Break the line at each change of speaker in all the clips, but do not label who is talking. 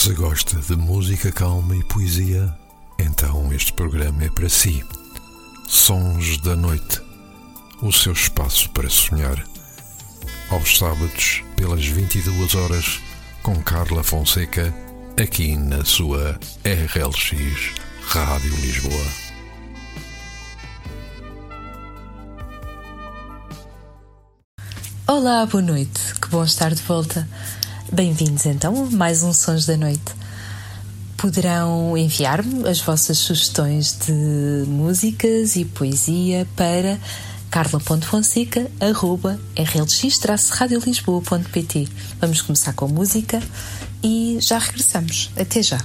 Se gosta de música calma e poesia, então este programa é para si. Sons da Noite o seu espaço para sonhar. Aos sábados, pelas 22 horas, com Carla Fonseca, aqui na sua RLX Rádio Lisboa.
Olá, boa noite, que bom estar de volta. Bem-vindos então a mais um Sons da Noite. Poderão enviar-me as vossas sugestões de músicas e poesia para carla.fonseca.rlx-radiolisboa.pt Vamos começar com música e já regressamos. Até já!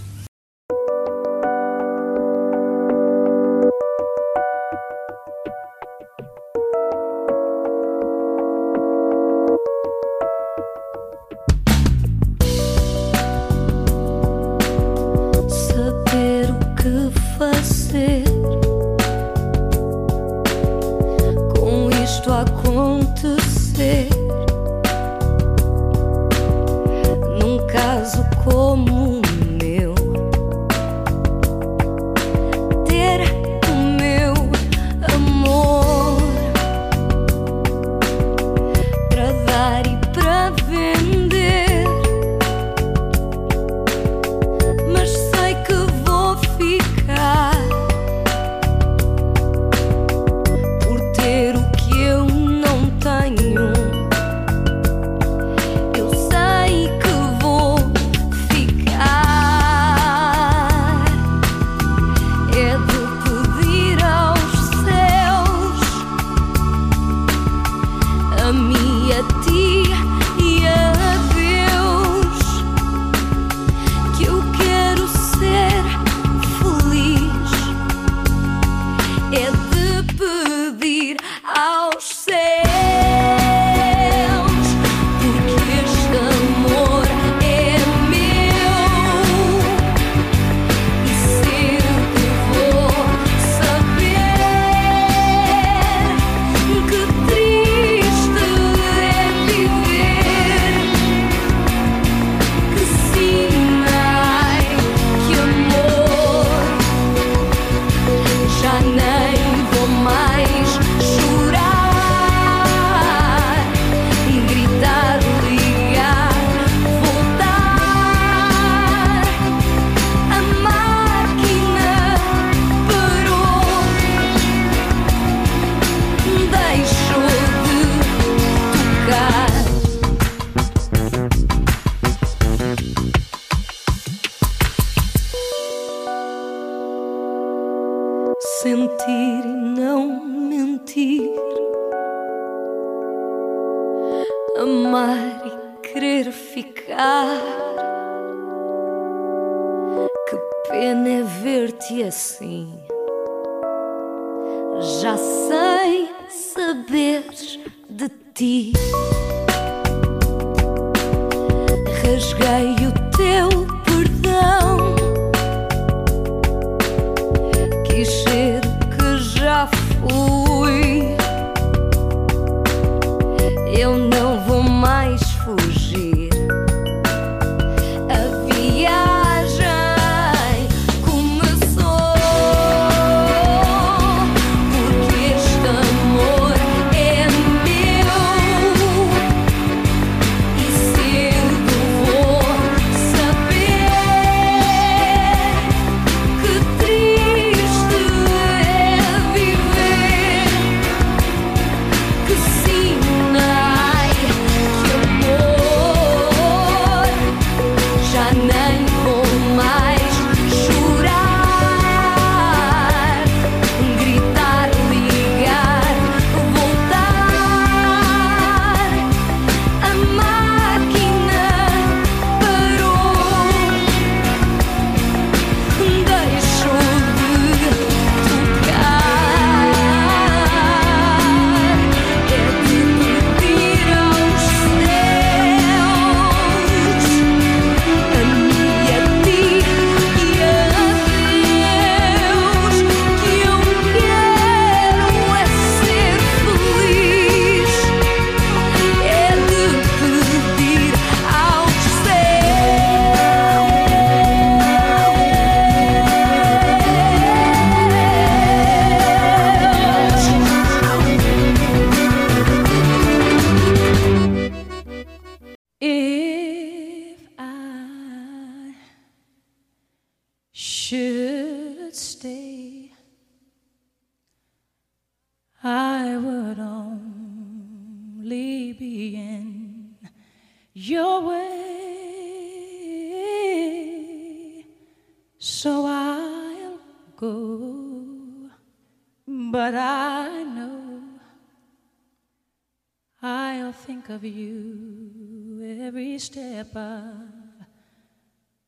Think of you every step of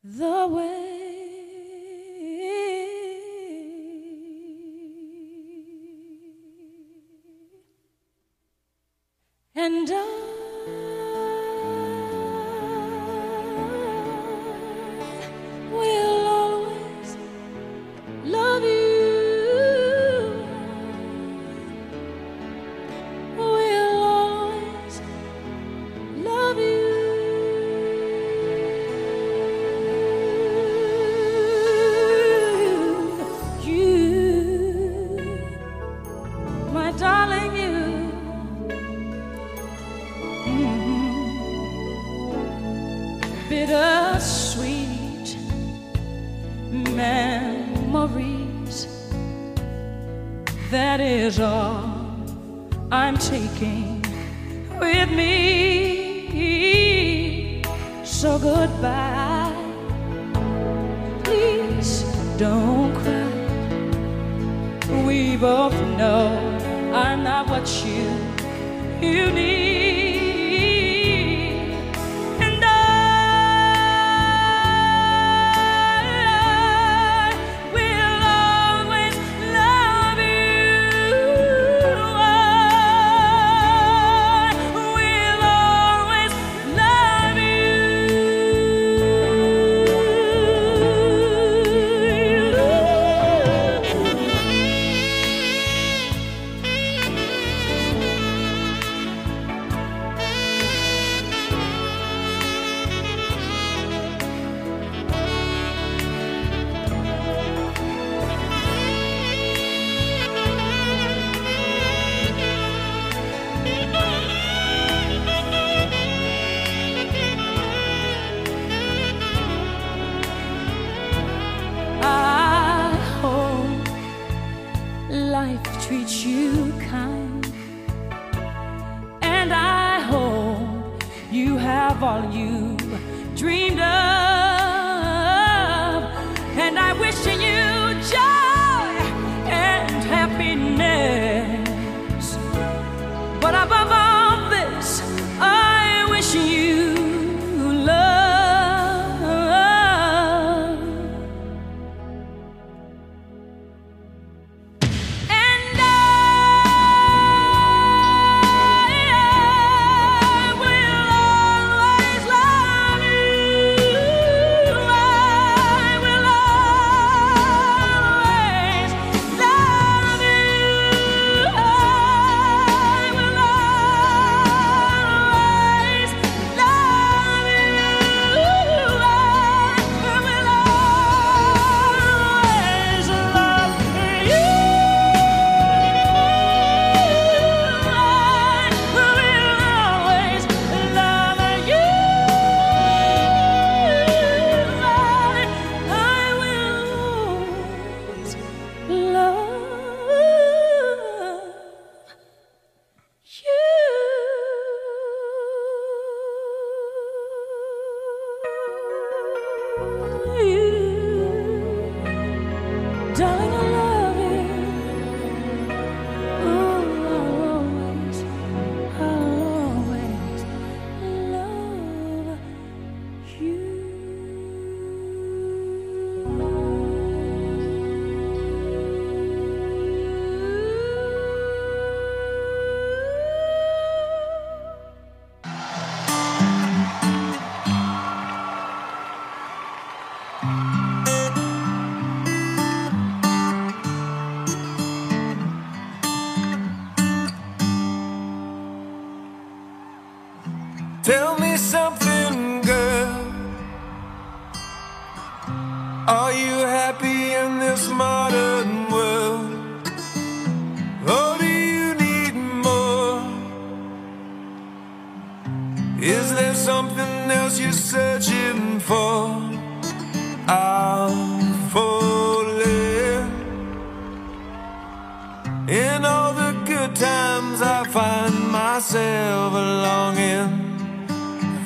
the way. And I
times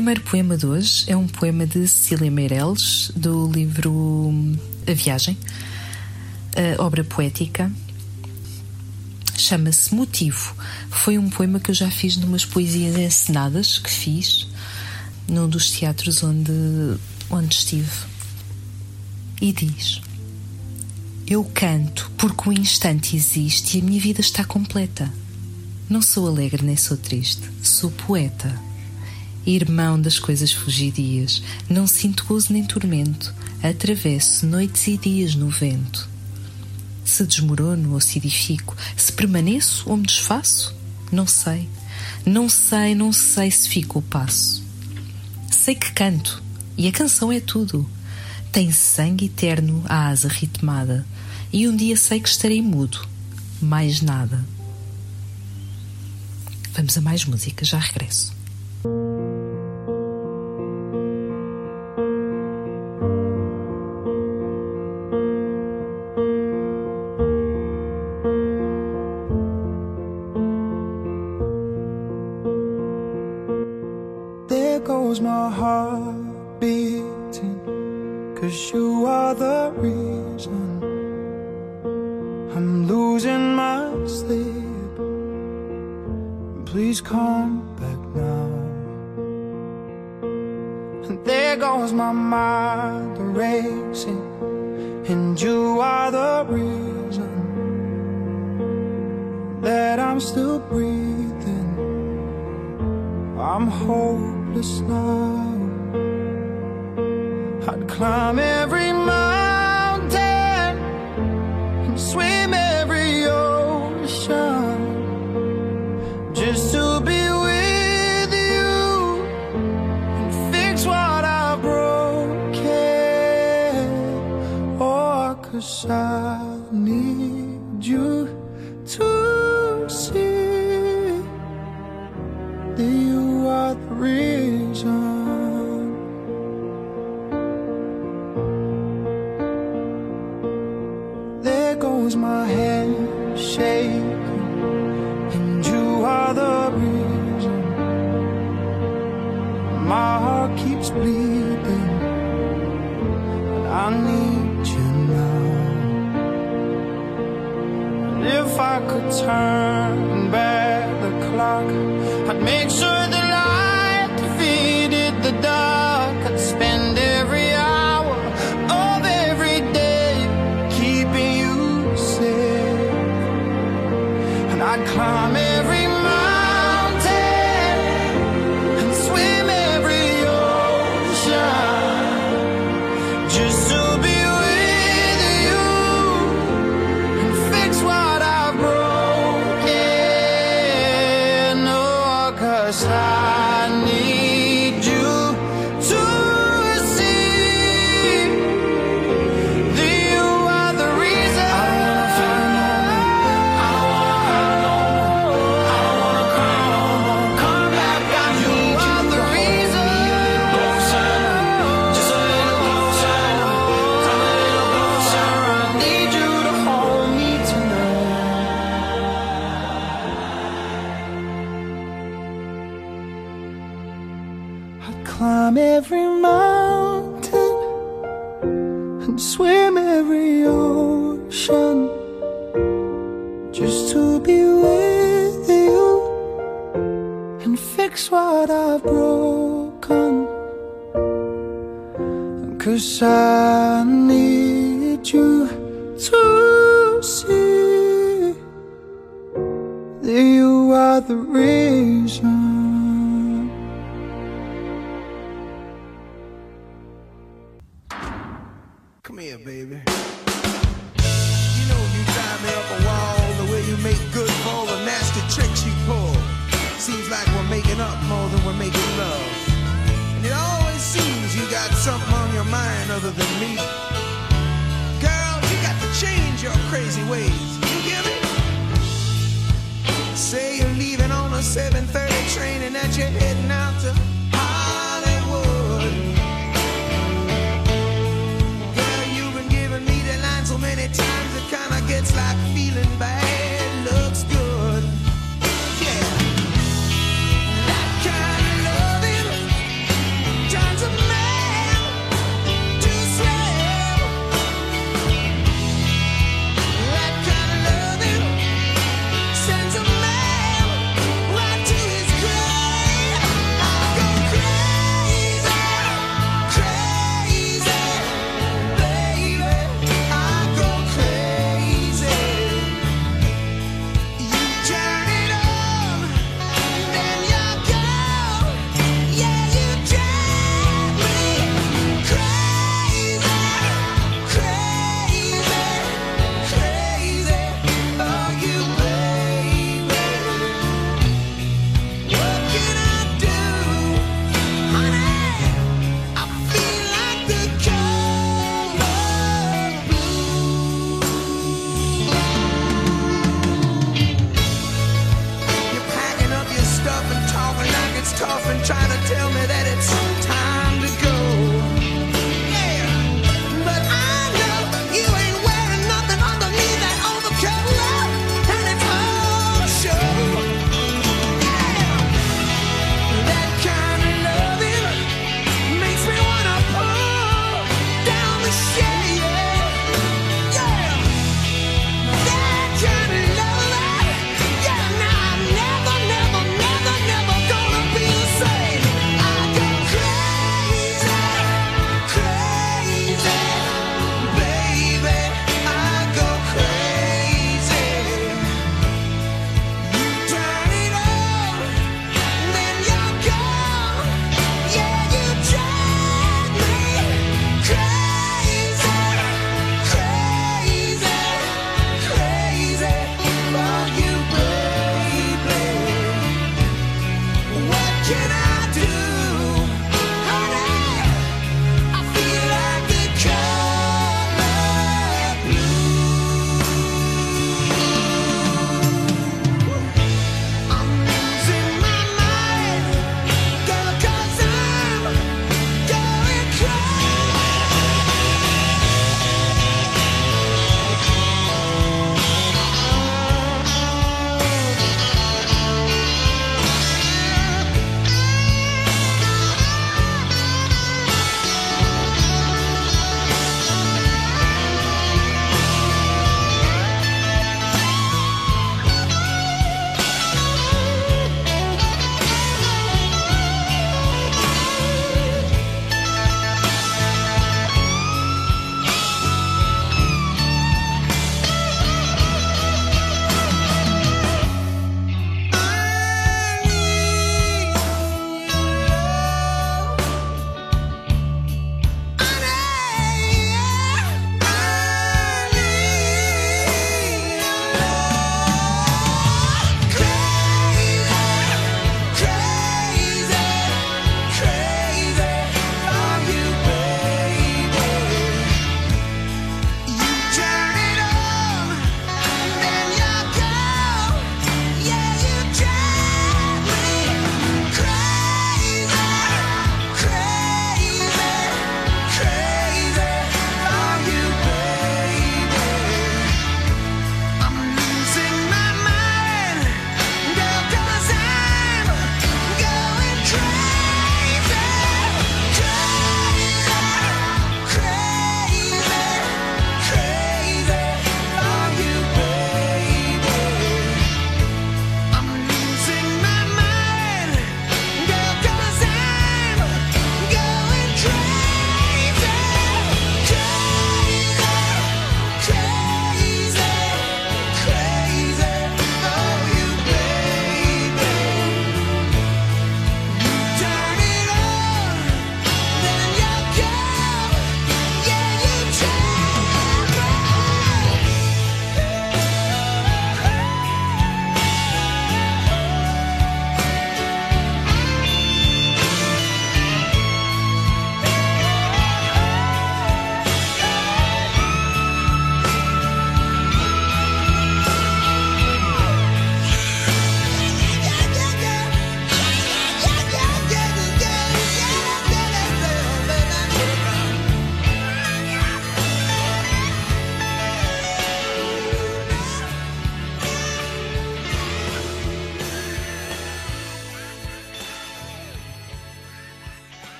primeiro poema de hoje é um poema de Cecília Meirelles, do livro A Viagem, a obra poética. Chama-se Motivo. Foi um poema que eu já fiz numas poesias encenadas que fiz num dos teatros onde, onde estive. E diz: Eu canto porque o instante existe e a minha vida está completa. Não sou alegre nem sou triste, sou poeta. Irmão das coisas fugidias, não sinto gozo nem tormento, atravesso noites e dias no vento. Se desmorono ou se edifico, se permaneço ou me desfaço, não sei. Não sei, não sei se fico ou passo. Sei que canto, e a canção é tudo. Tem sangue eterno a asa ritmada, e um dia sei que estarei mudo, mais nada. Vamos a mais música, já regresso.
There goes my heart beating, cause you are the reason I'm losing my sleep. Please come back now. There goes my mind racing, and you are the reason that I'm still breathing. I'm hopeless now. I'd climb every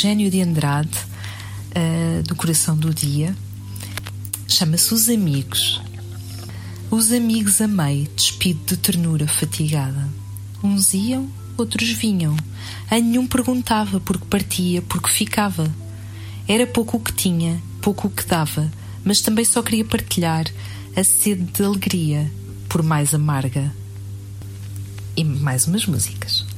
Eugênio de Andrade, uh, do Coração do Dia. Chama-se Os Amigos. Os amigos amei, despido de ternura fatigada. Uns iam, outros vinham. A nenhum perguntava por que partia, por que ficava. Era pouco o que tinha, pouco o que dava, mas também só queria partilhar a sede de alegria, por mais amarga. E mais umas músicas.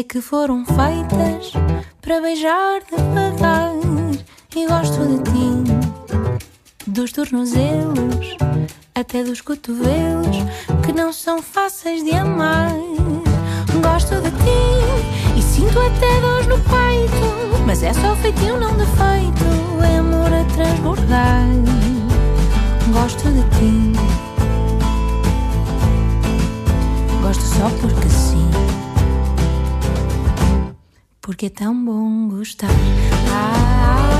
Sei que foram feitas para beijar devagar
e gosto de ti. Dos tornozelos até dos cotovelos que não são fáceis de tão bom gostar.
Ah, ah. ah.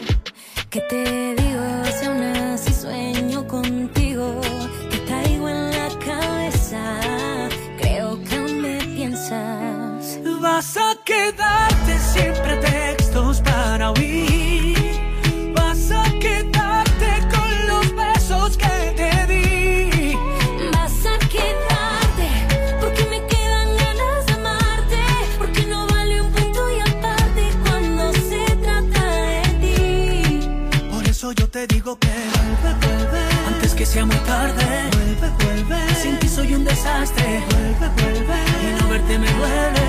¿Qué te digo si aún así sueño contigo? Que traigo en la cabeza, creo que aún me piensas.
Vas a quedarte que sea muy tarde, vuelve, vuelve. Sin ti soy un desastre, vuelve, vuelve. Y no verte me duele.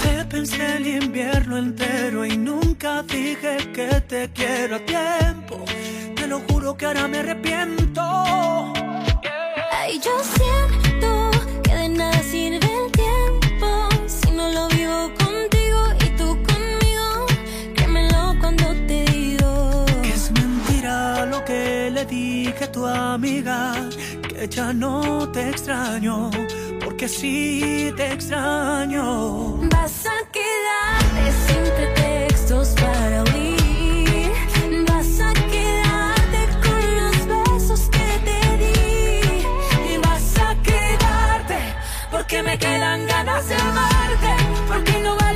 Te pensé el invierno entero y nunca dije que te quiero a tiempo. Te lo juro que ahora me arrepiento.
Ay, yo siento que de nada sirve el tiempo si no lo vivo
que le dije a tu amiga, que ya no te extraño, porque sí te extraño.
Vas a quedarte sin pretextos para huir. Vas a quedarte con los besos que te di.
Y vas a quedarte, porque me quedan ganas de amarte, porque no vale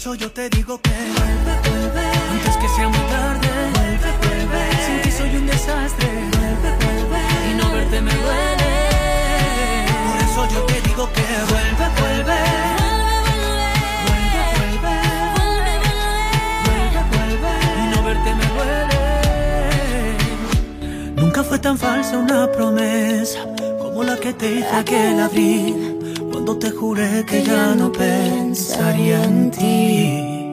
eso yo te digo que vuelve, vuelve, antes que sea muy tarde, vuelve, vuelve. Sin ti soy un desastre, vuelve, vuelve, y no verte me duele. Por eso yo te digo que vuelve, vuelve. Vuelve, vuelve. Vuelve, vuelve. Y no verte me duele. Nunca fue tan falsa una promesa como la que te hice aquel abril, cuando te juré que ya no pensaría en ti.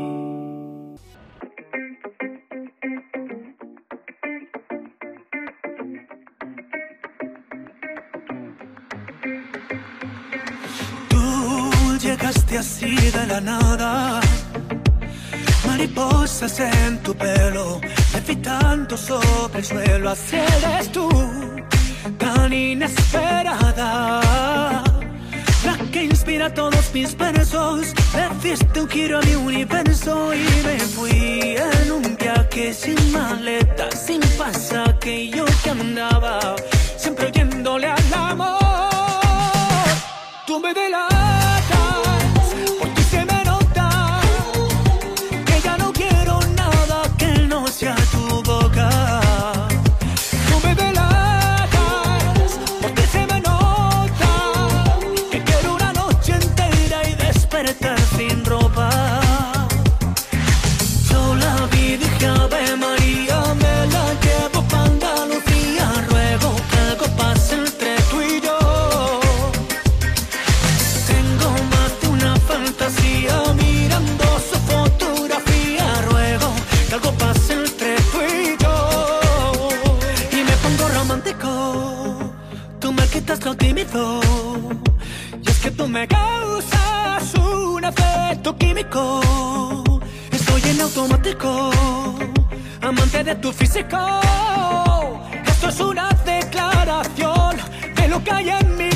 Tú llegaste así de la nada, mariposas en tu pelo, levitando sobre el suelo. Así eres tú, tan inesperada, inspira todos mis versos. Un giro a mi universo y me fui en un viaje sin maleta, sin pasaje. Yo que andaba siempre oyéndole al amor. Tú me delatas, me causas un efecto químico. Estoy en automático, amante de tu físico. Esto es una declaración de lo que hay en mi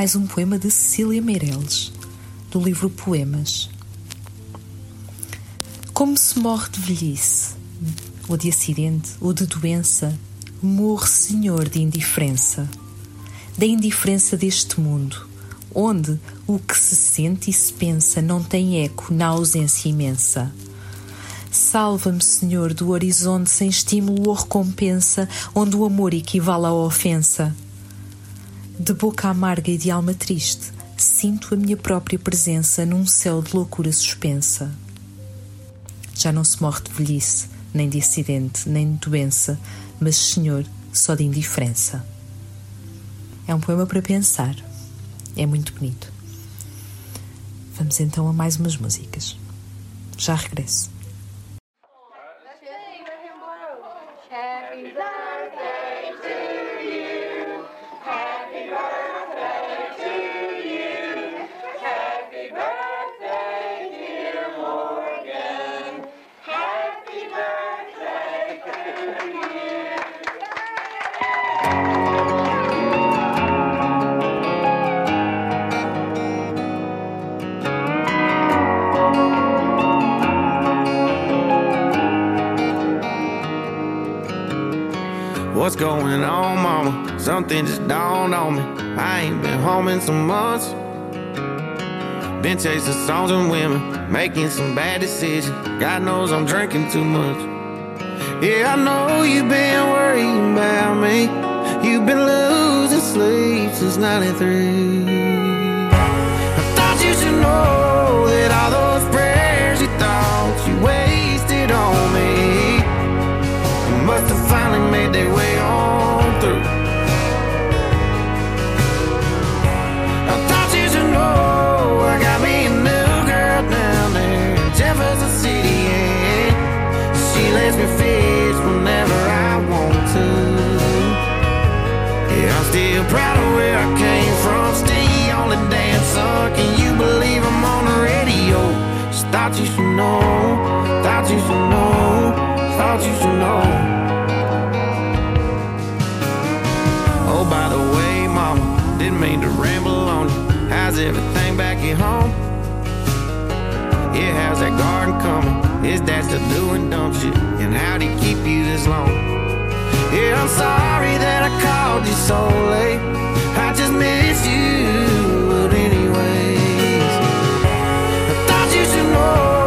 mais um poema de Cecília Meireles, do livro Poemas. Como se morre de velhice, ou de acidente, ou de doença, morre, Senhor, de indiferença. Da indiferença deste mundo, onde o que se sente e se pensa não tem eco na ausência imensa. Salva-me, Senhor, do horizonte sem estímulo ou recompensa, onde o amor equivale à ofensa. De boca amarga e de alma triste, sinto a minha própria presença num céu de loucura suspensa. Já não se morre de velhice, nem de acidente, nem de doença, mas, Senhor, só de indiferença. É um poema para pensar. É muito bonito. Vamos então a mais umas músicas. Já regresso.
Something just dawned on me. I ain't been home in some months. Been chasing songs and women, making some bad decisions. God knows I'm drinking too much. Yeah, I know you've been worrying about me. You've been losing sleep since 93. I thought you should know that all those prayers you thought you wasted on me must have finally made their way on Thought you should know. Oh, by the way, mama, didn't mean to ramble on you. How's everything back at home? Yeah, how's that garden coming? Is that still doing dumb shit? And how'd he keep you this long? Yeah, I'm sorry that I called you so late. I just miss you, but anyways, I thought you should know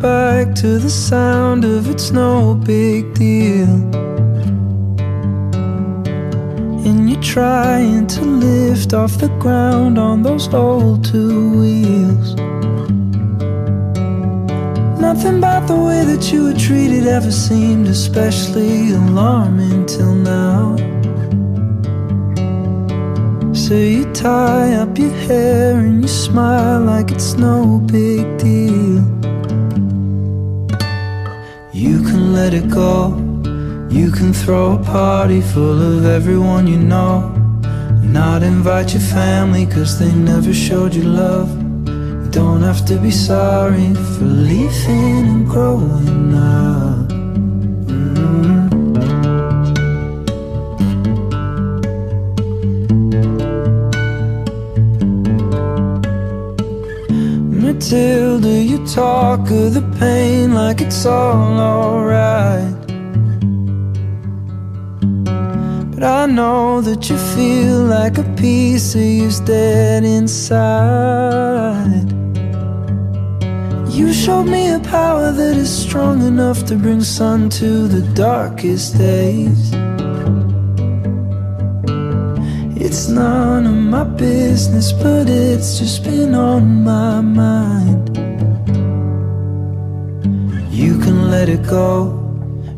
bike to the sound of it's no big deal. And you're trying to lift off the ground on those old two wheels. Nothing about the way that you were treated ever seemed especially alarming till now. So you tie up your hair and you smile like it's no big deal. Let it go. You can throw a party full of everyone you know. Not invite your family cause they never showed you love. You don't have to be sorry for leaving and growing up. Matilda, you talk of the pain like it's all alright. But I know that you feel like a piece of you's dead inside. You showed me a power that is strong enough to bring sun to the darkest days. None of my business, but it's just been on my mind. You can let it go.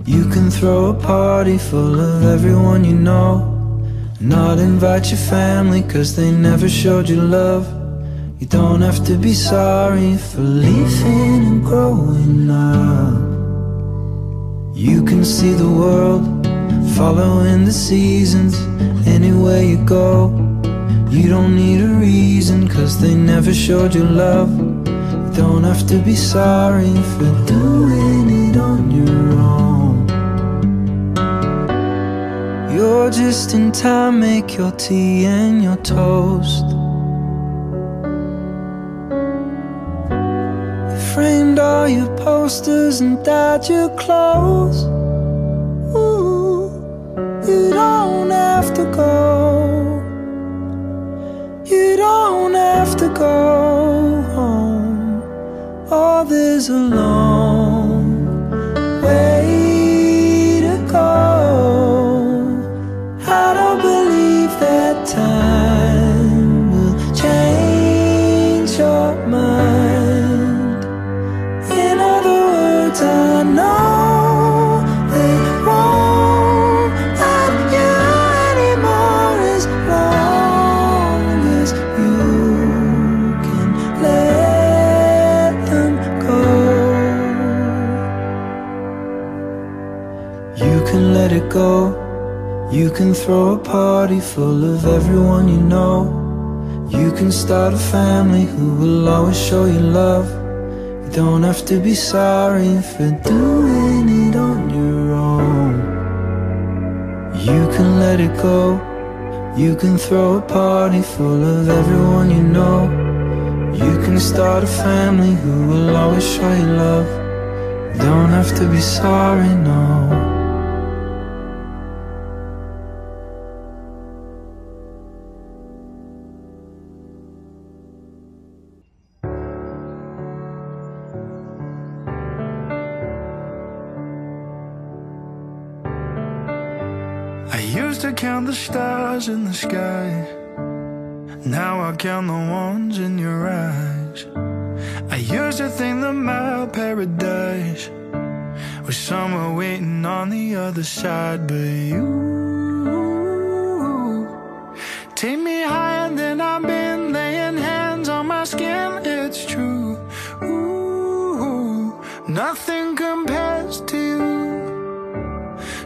You can throw a party full of everyone you know. Not invite your family, cause they never showed you love. You don't have to be sorry for leaving and growing up. You can see the world following the seasons anywhere you go. You don't need a reason, cause they never showed you love. You don't have to be sorry for doing it on your own. You're just in time, make your tea and your toast. Framed all your posters and dyed your clothes. You don't have to go. You don't have to go home. Oh, there's a go. You can throw a party full of everyone you know. You can start a family who will always show you love. You don't have to be sorry for doing it on your own. You can let it go. You can throw a party full of everyone you know. You can start a family who will always show you love. You don't have to be sorry, no.
count the stars in the sky. Now I count the ones in your eyes. I used to think that my paradise was somewhere waiting on the other side, but you take me higher than I've been, laying hands on my skin. It's
true. Ooh, nothing compares to you.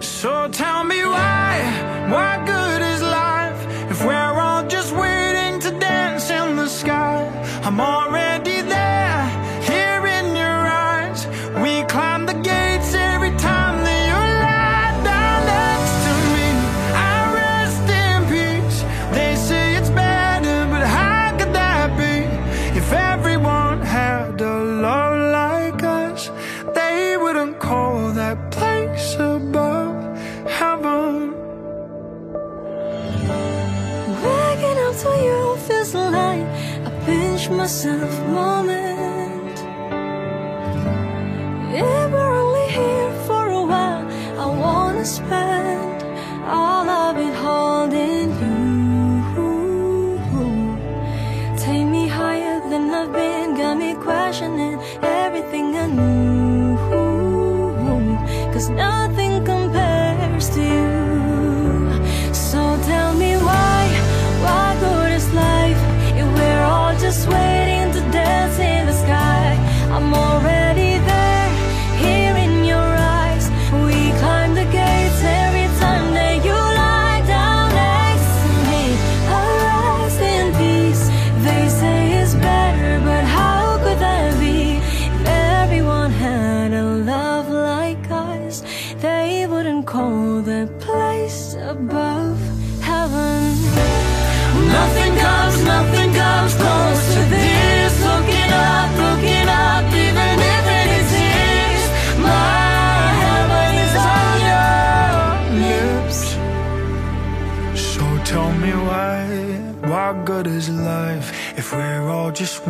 So tell me why, why?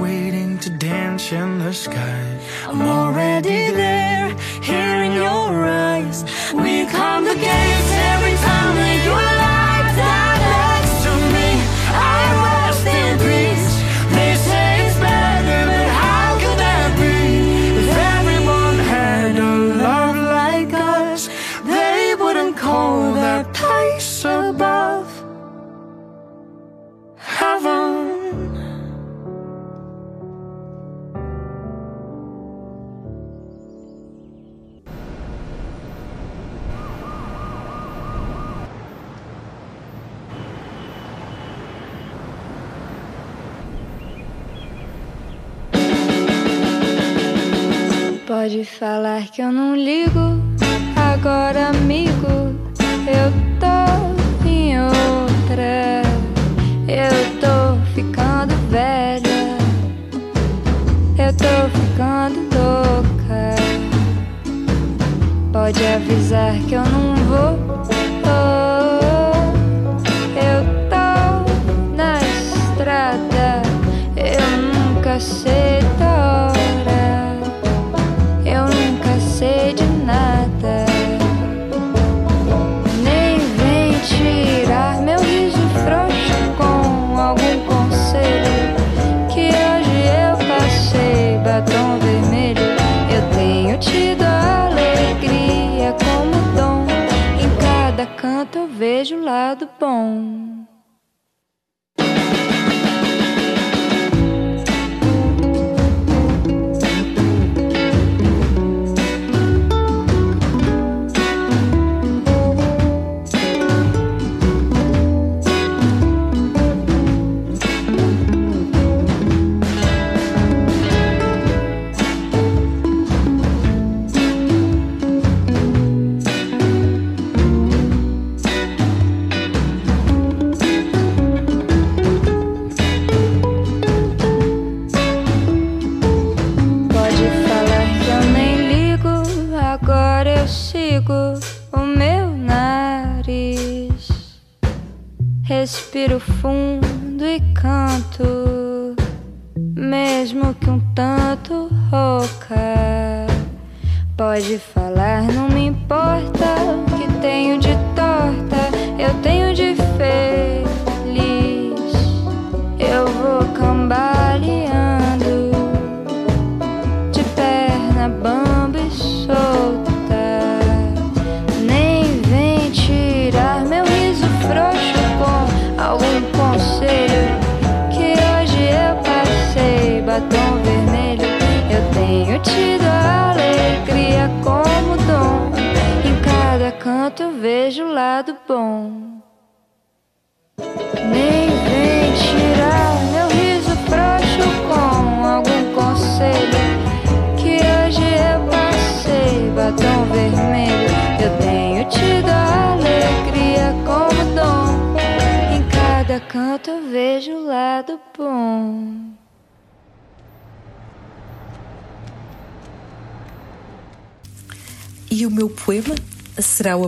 waiting to dance in the sky. I'm already there, here in your eyes. We come the gates every time
falar que eu não ligo. Agora, amigo, eu tô em outra. Eu tô ficando velha. Eu tô ficando louca. Pode avisar que eu não vou. bom. respiro fundo.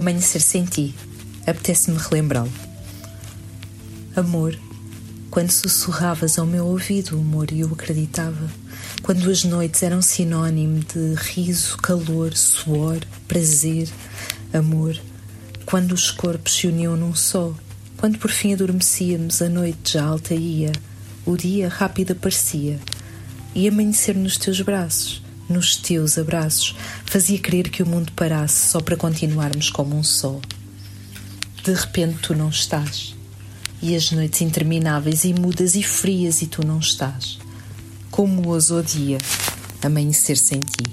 amanhecer sem ti, apetece-me relembrá-lo. Amor, quando sussurravas ao meu ouvido o amor e eu acreditava, quando as noites eram sinónimo de riso, calor, suor, prazer, amor, quando os corpos se uniam num só, quando por fim adormecíamos, a noite já alta ia, o dia rápido aparecia, e amanhecer nos teus braços, nos teus abraços, fazia crer que o mundo parasse só para continuarmos como um só. De repente tu não estás, e as noites intermináveis e mudas e frias e tu não estás. Como ouso o dia amanhecer sem ti.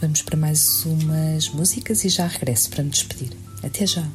Vamos para mais umas músicas e já regresso para me despedir. Até já!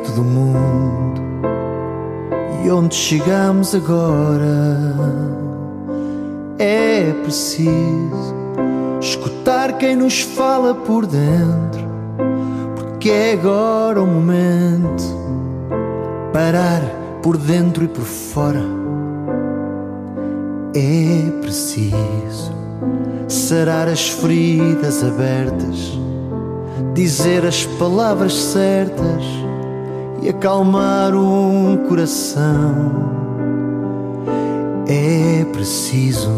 Feito do mundo e onde chegamos agora. É preciso escutar quem nos fala por dentro, porque é agora o momento parar por dentro e por fora. É preciso sarar as feridas abertas, dizer as palavras certas e acalmar um coração. É preciso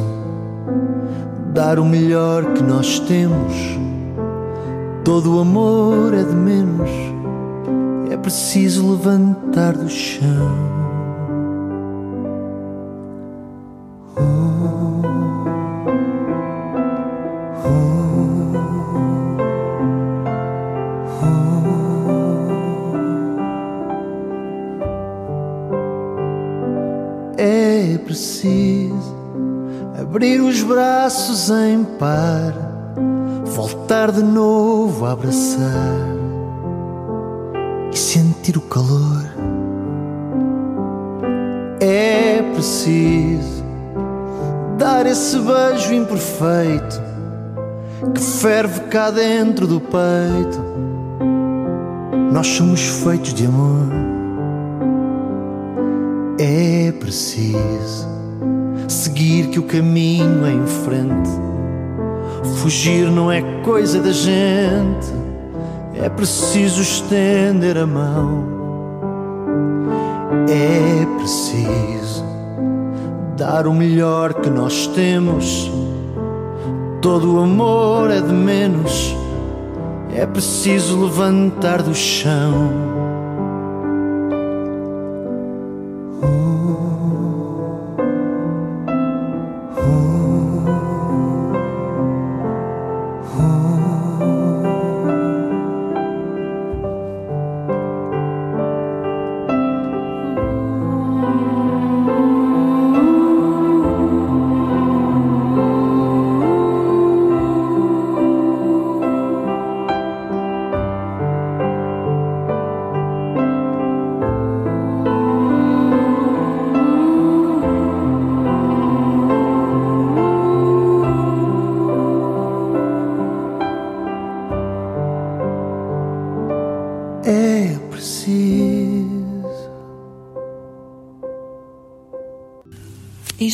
dar o melhor que nós temos. Todo o amor é de menos. É preciso levantar do chão. Braços em par, voltar de novo a abraçar e sentir o calor. É preciso dar esse beijo imperfeito que ferve cá dentro do peito. Nós somos feitos de amor. É preciso seguir que o caminho é em frente. Fugir não é coisa da gente, é preciso estender a mão. É preciso dar o melhor que nós temos. Todo o amor é de menos, é preciso levantar do chão.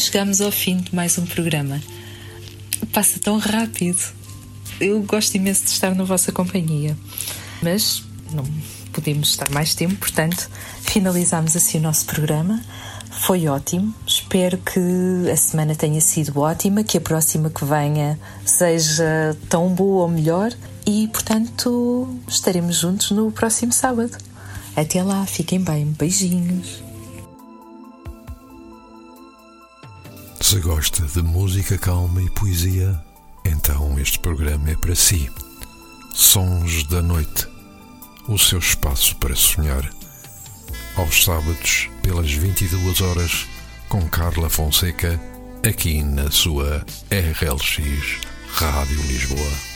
Chegamos ao fim de mais um programa. Passa tão rápido. Eu gosto imenso de estar na vossa companhia. Mas não podemos estar mais tempo, portanto, finalizamos assim o nosso programa. Foi ótimo. Espero que a semana tenha sido ótima, que a próxima que venha seja tão boa ou melhor. E, portanto, estaremos juntos no próximo sábado. Até lá, fiquem bem. Beijinhos.
Gosta de música calma e poesia, então este programa é para si. Sons da Noite o seu espaço para sonhar. Aos sábados, pelas 22 horas, com Carla Fonseca, aqui na sua RLX Rádio Lisboa.